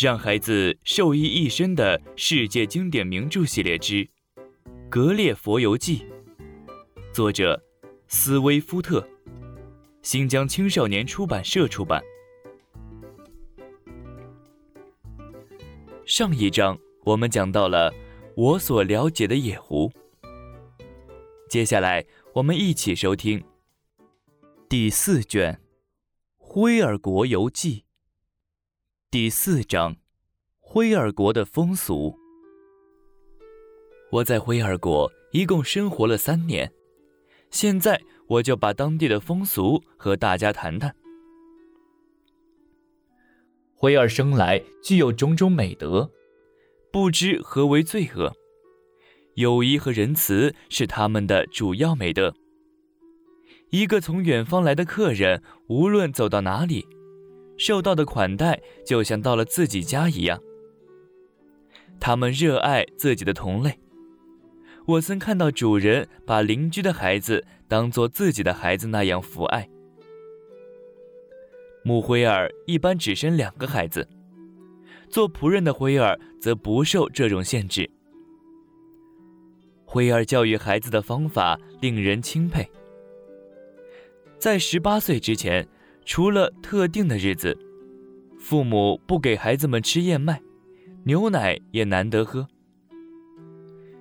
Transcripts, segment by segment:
让孩子受益一生的世界经典名著系列之《格列佛游记》，作者斯威夫特，新疆青少年出版社出版。上一章我们讲到了我所了解的野狐，接下来我们一起收听第四卷《灰尔国游记》。第四章，灰尔国的风俗。我在灰尔国一共生活了三年，现在我就把当地的风俗和大家谈谈。灰尔生来具有种种美德，不知何为罪恶。友谊和仁慈是他们的主要美德。一个从远方来的客人，无论走到哪里。受到的款待就像到了自己家一样。他们热爱自己的同类。我曾看到主人把邻居的孩子当做自己的孩子那样抚爱。母灰儿一般只生两个孩子，做仆人的灰儿则不受这种限制。灰儿教育孩子的方法令人钦佩。在十八岁之前。除了特定的日子，父母不给孩子们吃燕麦，牛奶也难得喝。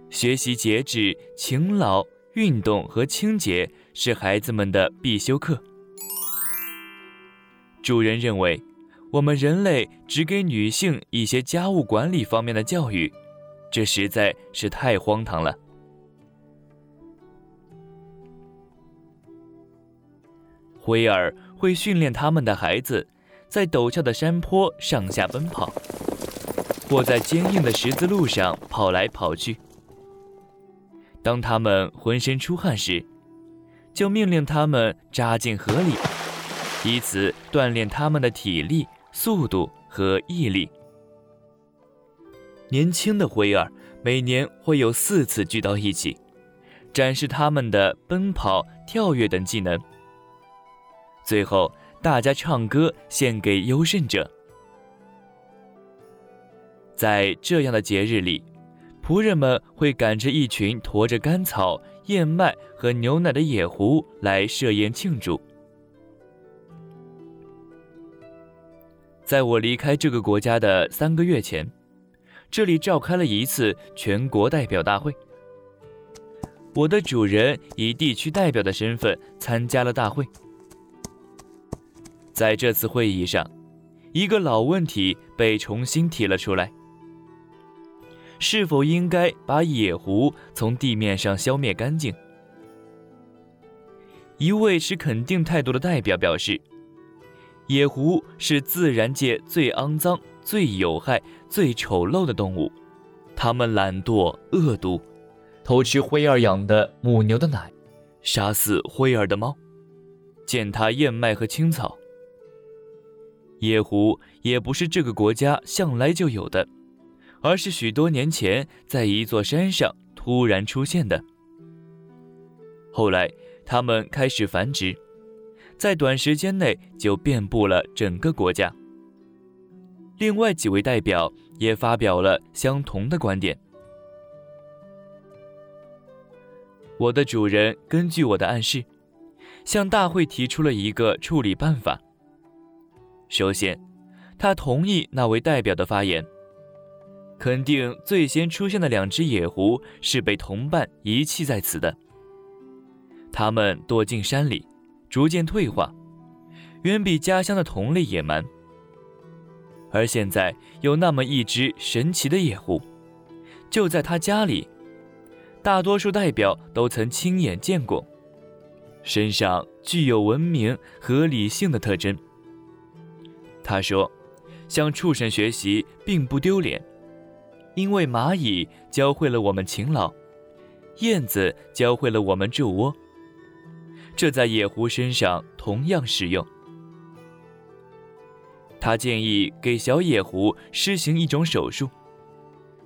学习节制、勤劳、运动和清洁是孩子们的必修课。主人认为，我们人类只给女性一些家务管理方面的教育，这实在是太荒唐了。灰儿。会训练他们的孩子，在陡峭的山坡上下奔跑，或在坚硬的十字路上跑来跑去。当他们浑身出汗时，就命令他们扎进河里，以此锻炼他们的体力、速度和毅力。年轻的灰儿每年会有四次聚到一起，展示他们的奔跑、跳跃等技能。最后，大家唱歌献给优胜者。在这样的节日里，仆人们会赶着一群驮着干草、燕麦和牛奶的野狐来设宴庆祝。在我离开这个国家的三个月前，这里召开了一次全国代表大会。我的主人以地区代表的身份参加了大会。在这次会议上，一个老问题被重新提了出来：是否应该把野狐从地面上消灭干净？一位持肯定态度的代表表示，野狐是自然界最肮脏、最有害、最丑陋的动物，它们懒惰、恶毒，偷吃灰儿养的母牛的奶，杀死灰儿的猫，践踏燕麦和青草。野狐也不是这个国家向来就有的，而是许多年前在一座山上突然出现的。后来，它们开始繁殖，在短时间内就遍布了整个国家。另外几位代表也发表了相同的观点。我的主人根据我的暗示，向大会提出了一个处理办法。首先，他同意那位代表的发言，肯定最先出现的两只野狐是被同伴遗弃在此的。他们躲进山里，逐渐退化，远比家乡的同类野蛮。而现在有那么一只神奇的野狐，就在他家里，大多数代表都曾亲眼见过，身上具有文明和理性的特征。他说：“向畜生学习并不丢脸，因为蚂蚁教会了我们勤劳，燕子教会了我们筑窝。这在野狐身上同样适用。”他建议给小野狐施行一种手术，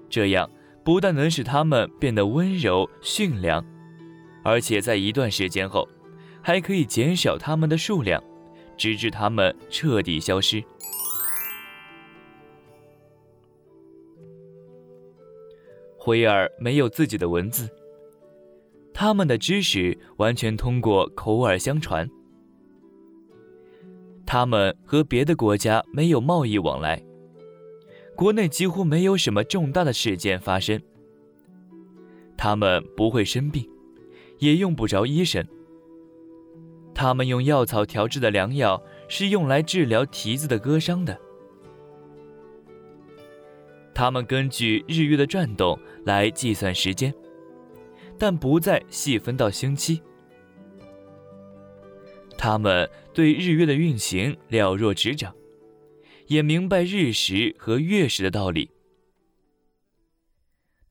这样不但能使它们变得温柔驯良，而且在一段时间后，还可以减少它们的数量，直至他们彻底消失。灰儿没有自己的文字，他们的知识完全通过口耳相传。他们和别的国家没有贸易往来，国内几乎没有什么重大的事件发生。他们不会生病，也用不着医生。他们用药草调制的良药是用来治疗蹄子的割伤的。他们根据日月的转动来计算时间，但不再细分到星期。他们对日月的运行了若指掌，也明白日食和月食的道理。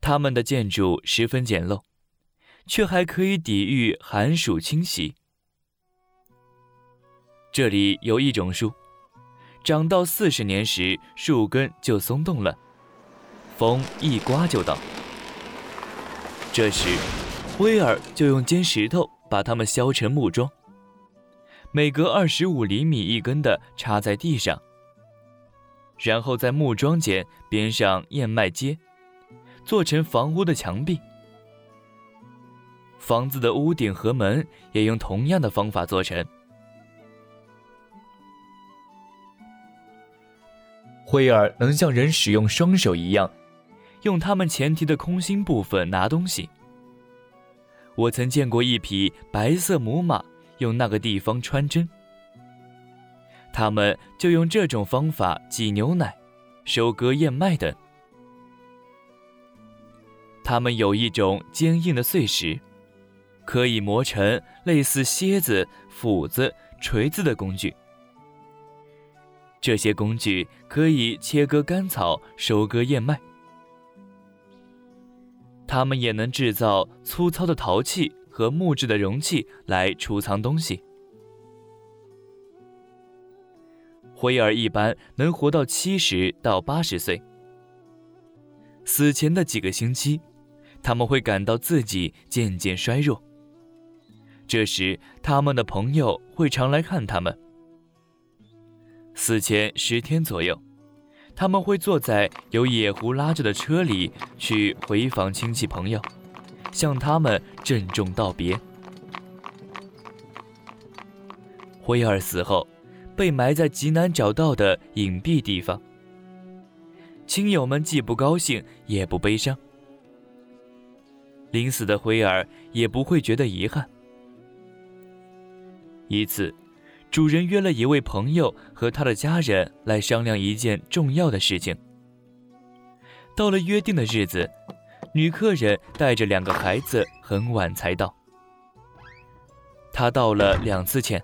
他们的建筑十分简陋，却还可以抵御寒暑侵袭。这里有一种树，长到四十年时，树根就松动了。风一刮就倒。这时，威尔就用尖石头把它们削成木桩，每隔二十五厘米一根的插在地上，然后在木桩间编上燕麦秸，做成房屋的墙壁。房子的屋顶和门也用同样的方法做成。灰尔能像人使用双手一样。用它们前蹄的空心部分拿东西。我曾见过一匹白色母马用那个地方穿针。他们就用这种方法挤牛奶、收割燕麦等。他们有一种坚硬的碎石，可以磨成类似楔子、斧子、锤子的工具。这些工具可以切割干草、收割燕麦。他们也能制造粗糙的陶器和木质的容器来储藏东西。灰儿一般能活到七十到八十岁。死前的几个星期，他们会感到自己渐渐衰弱。这时，他们的朋友会常来看他们。死前十天左右。他们会坐在由野狐拉着的车里去回访亲戚朋友，向他们郑重道别。辉儿死后，被埋在极难找到的隐蔽地方。亲友们既不高兴也不悲伤，临死的辉儿也不会觉得遗憾。一次。主人约了一位朋友和他的家人来商量一件重要的事情。到了约定的日子，女客人带着两个孩子很晚才到。她道了两次歉，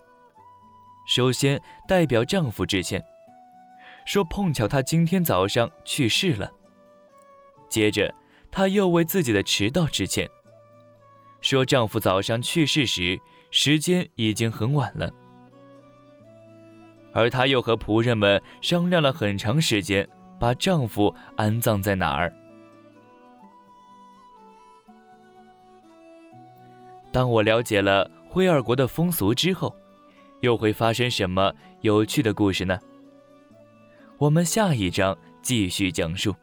首先代表丈夫致歉，说碰巧她今天早上去世了。接着，她又为自己的迟到致歉，说丈夫早上去世时时间已经很晚了。而她又和仆人们商量了很长时间，把丈夫安葬在哪儿。当我了解了灰二国的风俗之后，又会发生什么有趣的故事呢？我们下一章继续讲述。